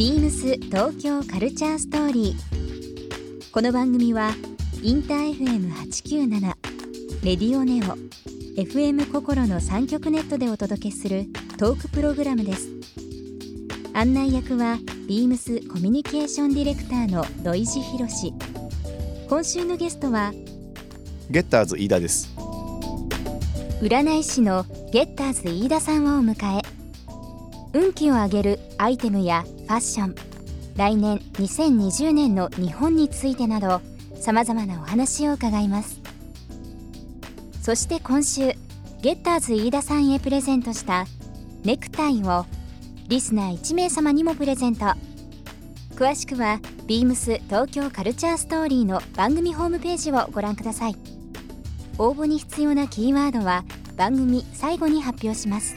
ビームス東京カルチャーストーリー。この番組はインター FM897 レディオネオ FM 心の三極ネットでお届けするトークプログラムです。案内役はビームスコミュニケーションディレクターの土井博志。今週のゲストはゲッターズ飯田です占い師のゲッターズ飯田さんをお迎え運気を上げるアイテムやファッション。来年2020年の日本についてなどさまざまなお話を伺います。そして今週ゲッターズ飯田さんへプレゼントしたネクタイをリスナー1名様にもプレゼント。詳しくはビームス東京カルチャーストーリーの番組ホームページをご覧ください。応募に必要なキーワードは番組最後に発表します。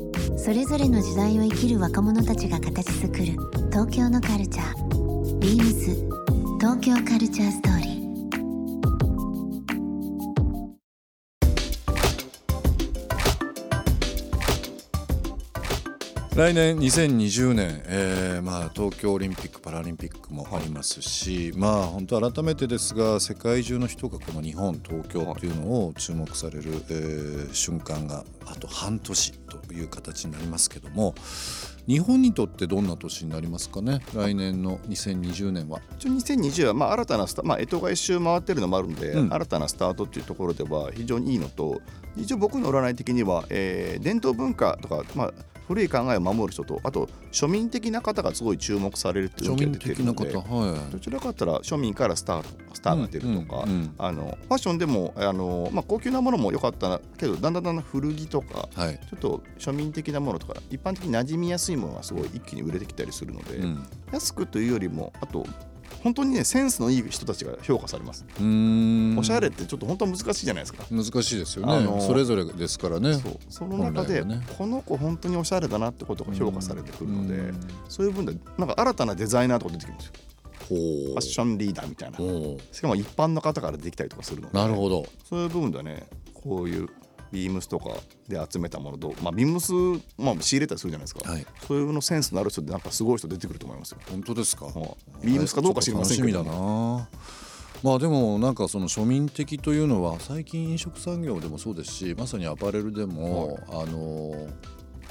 それぞれの時代を生きる若者たちが形作る東京のカルチャー。ビームス東京カルチャーストーリー。来年2020年、えーまあ、東京オリンピック・パラリンピックもありますし、まあ本当改めてですが世界中の人がこの日本東京っていうのを注目される、えー瞬間があと半年という形になりますけども日本にとってどんな年になりますかね？来年の2020年は。一応2020はまあ新たなスタまあ干支が一周回ってるのもあるんで、うん新たなスタートっていうところでは非常にいいのと一応僕の占い的には、えー伝統文化とか、まあ、古い考えを守る人とあと庶民的な方がすごい注目されるっていう庶のが出てるので方、はい。どちらかとったら庶民からスタートスターが出るとか、うんうん。あのファッションでもあの、まあ、高級なものも良かったけどだんだんだんだん古着とかはい。ちょっと庶民的なものとか一般的に馴染みやすいものがすごい一気に売れてきたりするので、うん。安くというよりもあと本当にねセンスのいい人たちが評価されます、おしゃれってちょっと本当難しいじゃないですか、難しいですよね、あのそれぞれですからね。その中で、ね。この子本当におしゃれだなってことが評価されてくるので、うん。そういう分でなんか新たなデザイナーとか出てくるんですよファッションリーダーみたいな。ほしかも一般の方からできたりとかするのうで。なるほど。そういう部分ではねこういうビームスとかで集めたものと、まあ、ビームス、まあ、仕入れたりするじゃないですか、はい。そういうのセンスのある人でなんかすごい人出てくると思いますよ。本当ですか？はい。ビームスかどうか知りませんけど楽しみだな。まあでもなんかその庶民的というのは最近飲食産業でもそうですしまさにアパレルでも、あの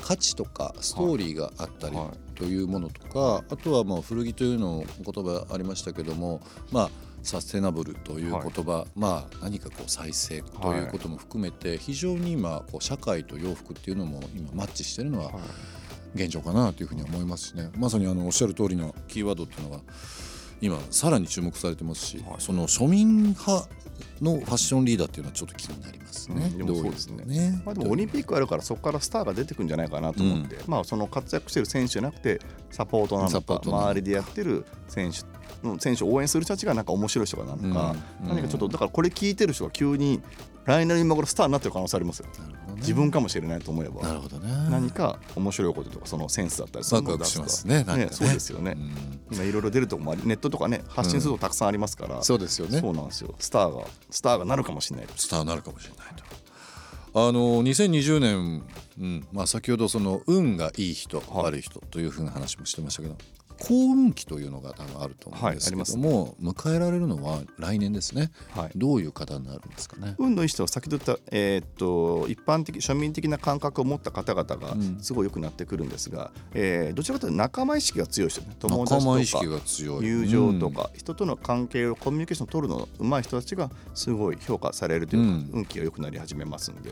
価値とかストーリーがあったりはい。はい。というものとか、あとはまあ古着というの言葉ありましたけどもまあサステナブルという言葉、まあ何かこう再生ということも含めて非常に今こう社会と洋服っていうのも今マッチしてるのは現状かなというふうに思いますしね。まさにあのおっしゃる通りのキーワードっていうのは今さらに注目されてますし、その庶民派のファッションリーダーっていうのはちょっと気になりますね。うんでもそうですね。ね。まあ、でもオリンピックあるからそこからスターが出てくるんじゃないかなと思って、まあ、その活躍してる選手じゃなくてサポートなのかサポートなのか。周りでやってる選手の選手を応援する人たちがなんか面白い人がなのか、うん何かちょっとだからこれ聞いてる人が急に来年の今頃スターになってる可能性ありますよ。ね。自分かもしれないと思えなばるほどね。何か面白いこととかそのセンスだったりそういうのしますねなんかね。そうですよね、うん。今いろいろ出るとこもありネットとかね発信するとたくさんありますから、そうですよね。そうなんですよ。スターがスターがなるかもしれないスターになるかもしれないと。あの2020年、うんまあ、先ほどその運がいい人、悪い人というふうな話もしてましたけど幸運期というのが多分あると思うんですけども、迎えられるのは来年ですね、はい。どういう方になるんですかね？運のいい人は先ほど言った、えーっと一般的庶民的な感覚を持った方々がうん。すごい良くなってくるんですが、えーどちらかというと仲間意識が強い人ね。友達とかが強い。友情とか、人との関係をコミュニケーションを取るの上手い人たちがすごい評価されるというか、うん。運気が良くなり始めますんで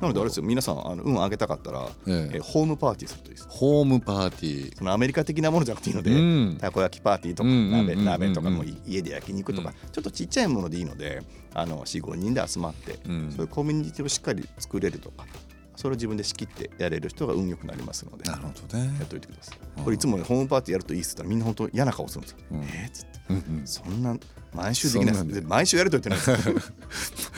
なのであれですよ皆さんあの運上げたかったら、ええ。えーホームパーティーするといいです。ホームパーティー。そのアメリカ的なものじゃなくていいので、うん。たこ焼きパーティーとか鍋うん鍋とかも家で焼肉とか、ちょっとちっちゃいものでいいのであの45人で集まって、うん。そういうコミュニティをしっかり作れるとかそれを自分で仕切ってやれる人が運よくなりますので。なるほどね。やっといてください。これいつも、ね、ホームパーティーやるといいっつったらみんな本当嫌な顔するんですよ、うん。えーっつって。うんうんそんな毎週できないでで毎週やると言ってないです。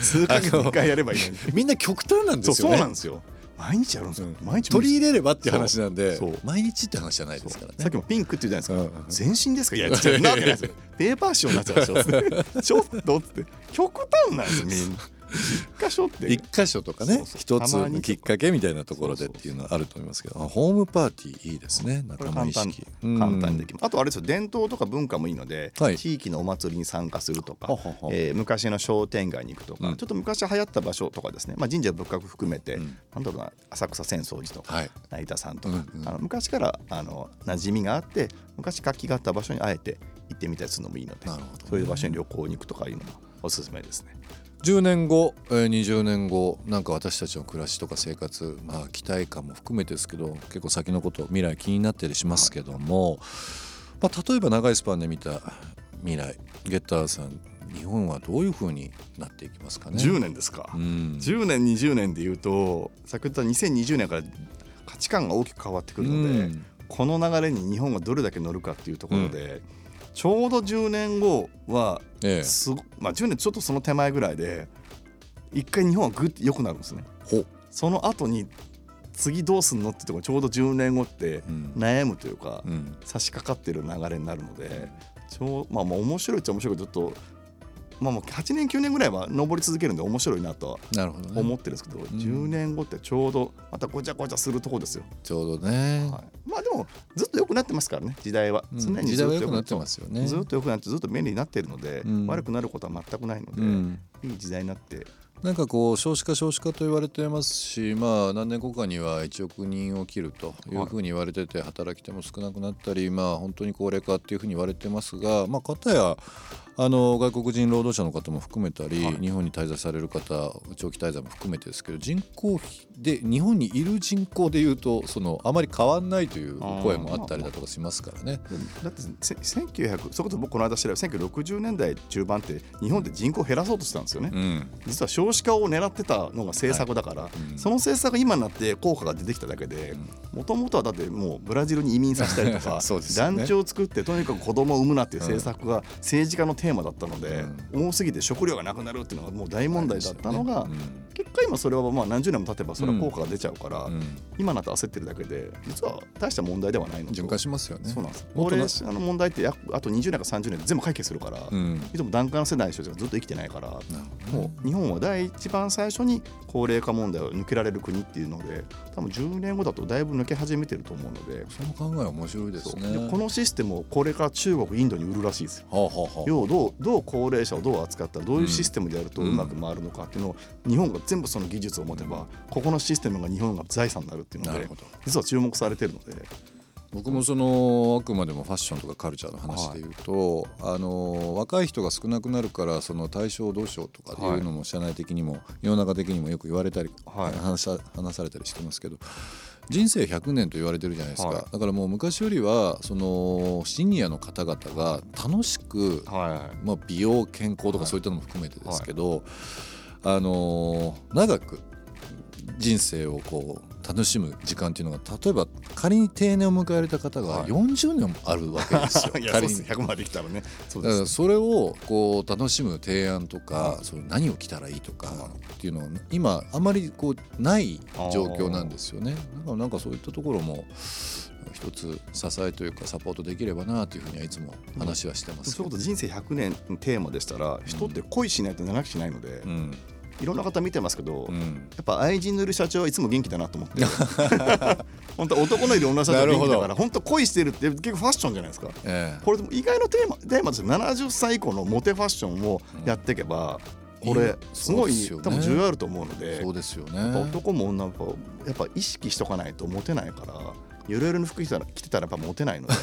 数ヶ月に1回やればいいのに。みんな極端なんでそうそうすよねなんですよ。毎日やるんですよ、うん。毎日取り入れればっていう話なんでそう。そう。毎日って話じゃないですからね。さっきもピンクって言うじゃないですか、全身ですか？いやそんなわけないですよ。ペーパーショーになっちゃうでしょ ちょっとって。極端なんですよみんな一箇所って一箇所とかね一つのきっかけみたいなところでっていうのはあると思いますけどあホームパーティーいいですね仲間意識。簡単にできます。あとあれですよ伝統とか文化もいいので、はい。地域のお祭りに参加するとかはははえー昔の商店街に行くとか、うん。ちょっと昔流行った場所とかですね、まあ、神社仏閣含めて、うん。なんだろうな浅草浅草寺とか、はい。成田山とか、うんうん。あの昔からあの馴染みがあって昔活気があった場所にあえて行ってみたりするのもいいのでね。そういう場所に旅行に行くとかいうのもおすすめですね。10年後、えー、20年後なんか私たちの暮らしとか生活まあ期待感も含めてですけど結構先のこと未来気になったりしますけども、まあ、例えば長いスパンで見た未来ゲッターさん日本はどういうふうになっていきますかね？10年ですか、うん。10年20年でいうと先ほど言った2020年から価値観が大きく変わってくるので、うん。この流れに日本がどれだけ乗るかっていうところで、ちょうど10年後はええ。まあ、10年ちょっとその手前ぐらいで一回日本はぐって良くなるんですね。ほその後に次どうすんのってところちょうど10年後ってうん。悩むというか、うん。差し掛かってる流れになるのでちょうまあまあ面白いっちゃ面白いけどちょっとまあもう8年9年ぐらいは上り続けるんで面白いなとは思ってるんですけど、10年後ってちょうどまたごちゃごちゃするところですよ。ちょうどね、はい、まあでもずっと良くなってますからね時代は、うん。常に時ずっと代は良くなってますよね。ずっと良くなってずっと便利になっているので、うん。悪くなることは全くないので、うん。いい時代になって。なんかこう少子化少子化と言われてますしまあ何年後かには1億人を切るというふうに言われてて働き手も少なくなったりまあ本当に高齢化っていうふうに言われてますがまあ片やあの外国人労働者の方も含めたり、はい。日本に滞在される方長期滞在も含めてですけど人口比で日本にいる人口でいうとそのあまり変わんないという声もあったりだとかしますからね。だってせ1900それこそ僕この間調べ1960年代中盤って日本って人口減らそうとしてたんですよね、うん。実は少子化を狙ってたのが政策だから、うん。その政策が今になって効果が出てきただけでもともとはだってもうブラジルに移民させたりとか 団地を作ってとにかく子供を産むなっていう政策が政治家のテーマだったので、多すぎて食料がなくなるっていうのがもう大問題だったのが、結果今それはまあ何十年も経てばそれは効果が出ちゃうから、うん。今になって焦ってるだけで実は大した問題ではないのと循環しますよね。そうなんです。高齢者の問題ってやあと20年か30年で全部解決するから、うん。いつも檀家の世代の人たちがずっと生きてないから、もう日本は第一番最初に高齢化問題を抜けられる国っていうので多分10年後だとだいぶ抜け始めてると思うのでその考えは面白いですね。でこのシステムをこれから中国インドに売るらしいです。よ。はあはあはあ。要はどうどう高齢者をどう扱ったらどういうシステムでやるとうまく回るのかっていうのを日本が全部その技術を持てばここのシステムが日本が財産になるっていうので実は注目されてるので。僕もそのあくまでもファッションとかカルチャーの話で言うと、あの若い人が少なくなるからその対象をどうしようとかっていうのも社内的にも世の中的にもよく言われたり、はい。話さ話されたりしてますけど人生100年と言われてるじゃないですか、はい。だからもう昔よりはそのシニアの方々が楽しく、はい。まあ、美容健康とかそういったのも含めてですけど、あの長く人生をこう楽しむ時間っていうのが例えば仮に定年を迎えられた方がはい。40年もあるわけですよ。いやそう仮にです100まで来たらね。そうだからですそれをこう楽しむ提案とか、その何を着たらいいとかっていうのは今あまりこうない状況なんですよね。だからなんかそういったところも一つ支えというかサポートできればなというふうにはいつも話はしてますけど。そういうこと人生100年のテーマでしたら人って恋しないと長くしないので、うんいろんな方見てますけど、やうん。っぱ愛人のいる社長はいつも元気だなと思って。本当男のいる女社長は元気だから本当恋してるって結構ファッションじゃないですか。ええ。これでも意外のテーマテーマですよ70歳以降のモテファッションをやっていけば、これすごい、ね。多分重要あると思うのでそうですよね。男も女もやっぱ意識しとかないとモテないからゆるゆるの服着たら着てたらやっぱモテないので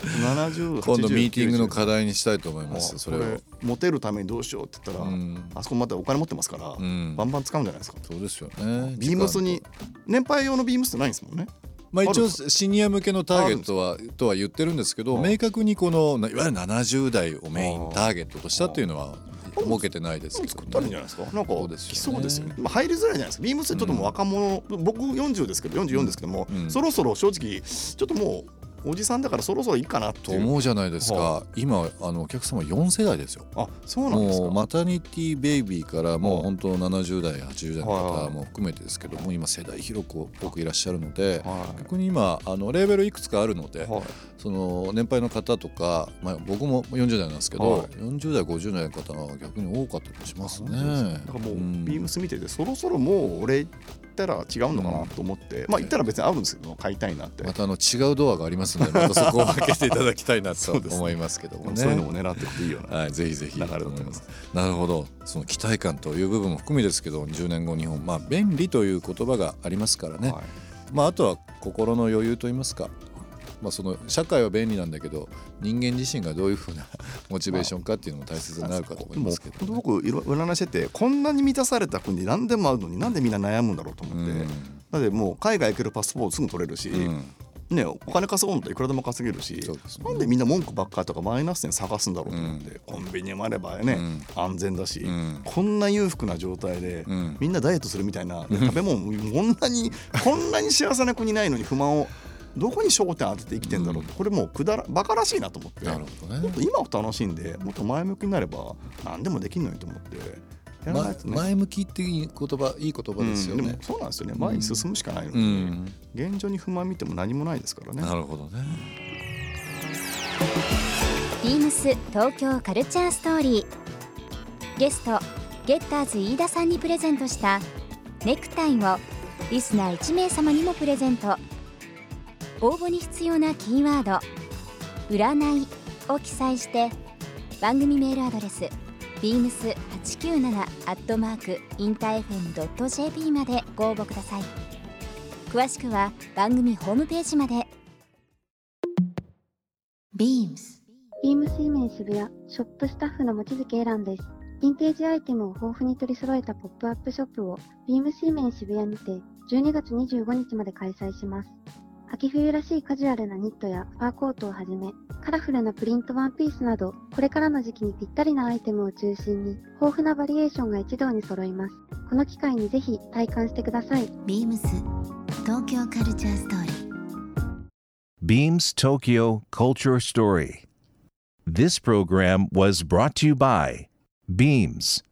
70、今度ミーティングの課題にしたいと思います。それを。モテるためにどうしようって言ったら、うんあそこまたお金持ってますから、うんバンバン使うんじゃないですかそうですよね。ビームスに年配用のビームスってないんですもんねまあ一応シニア向けのターゲットはとは言ってるんですけど、明確にこのいわゆる70代をメインターゲットとしたっていうのは設けてないですけど、作ったんじゃないですか？なんかそうですよね。来そうですよね、まあ、入りづらいじゃないですか。ビームスってちょっともう若者、僕40ですけど44ですけども、うん。そろそろ正直ちょっともうおじさんだからそろそろいいかなと。思うじゃないですか、は今あのお客様4世代ですよ。あそうなんですか。もうマタニティベイビーからもう本当70代80代のはい方も含めてですけども今世代広く多くいらっしゃるのでは逆に今あのレーベルいくつかあるのでい、はい、その年配の方とか、まあ、僕も40代なんですけど、はい。40代50代の方が逆に多かったりしますね。だからもう、ん。ビームス見ててそろそろもう俺行ったら違うのかなと思って、まあ行ったら別に合うんですけど買いたいなって、またあの違うドアがありますのでまたそこを開けていただきたいなと 思いますけどもね。そういうのも狙っていくといいよな、はい、ぜひぜひ。なるほど。その期待感という部分も含めですけど10年後日本。まあ便利という言葉がありますからね、はい。まあ、あとは心の余裕といいますか、まあ、その社会は便利なんだけど人間自身がどういうふうな モチベーションかっていうのも大切になるかと思いますけど、ね。でも僕いろ占いしててこんなに満たされた国何でもあるのになんでみんな悩むんだろうと思って、だってもう海外行けるパスポートすぐ取れるし、うん。ね、お金稼ごうといくらでも稼げるし、ね。なんでみんな文句ばっかとかマイナス点探すんだろうと思って、コンビニもあればね、安全だし、うん。こんな裕福な状態で、うん。みんなダイエットするみたいな、で食べ物 もこんなにこんなに幸せな国ないのに不満をどこに焦点当てて生きてんだろう？って、これもうくだらバカらしいなと思って。なるほどね。もっと今を楽しんでもっと前向きになれば何でもできるのにと思って。やらないとね、ま前向きっていう言葉いい言葉ですよね。うんでも。そうなんですよね。前に進むしかないのうで、ん、現状に不満見ても何もないですからね。なるほどね。ビームス東京カルチャーストーリー。ゲストゲッターズ飯田さんにプレゼントしたネクタイをリスナー1名様にもプレゼント応募に必要なキーワード「占い」を記載して番組メールアドレス beams897 アットマークインター FM.jp までご応募ください詳しくは番組ホームページまで Beams ビームスイメン渋谷ショップスタッフの望月エランです。ヴィンテージアイテムを豊富に取り揃えたポップアップショップをビームスイメン渋谷にて12月25日まで開催します。秋冬らしいカジュアルなニットやファーコートをはじめ、カラフルなプリントワンピースなど、これからの時期にぴったりなアイテムを中心に、豊富なバリエーションが一堂に揃います。この機会にぜひ体感してください。Beams 東京カルチャーストーリー Beams Tokyo Culture Story. This program was brought to you by Beams.